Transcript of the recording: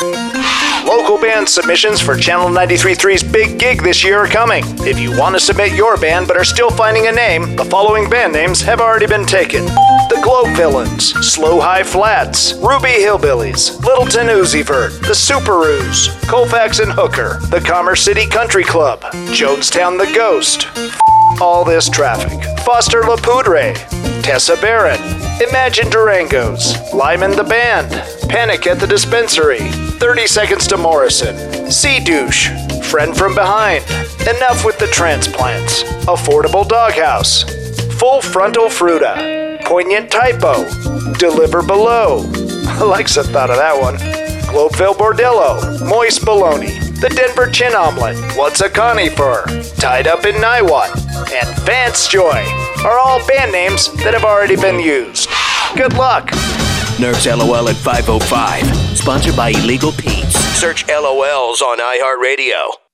Local band submissions for Channel 93.3's big gig this year are coming. If you want to submit your band but are still finding a name, the following band names have already been taken The Globe Villains, Slow High Flats, Ruby Hillbillies, Littleton Uzi The Superoos, Colfax and Hooker, The Commerce City Country Club, Jonestown the Ghost, all this traffic. Foster La Poudre, Tessa Barrett, Imagine Durangos, Lyman the Band, Panic at the Dispensary, 30 Seconds to Morrison, Sea Douche, Friend from Behind, Enough with the Transplants, Affordable Doghouse, Full Frontal Fruita, Poignant Typo, Deliver Below. Alexa thought of that one. Globeville Bordello, Moist Bologna, The Denver Chin Omelet, What's a Connie Fur, Tied Up in Niwot, and Vance Joy are all band names that have already been used. Good luck! Nerds LOL at 505. Sponsored by Illegal Pete's. Search LOLs on iHeartRadio.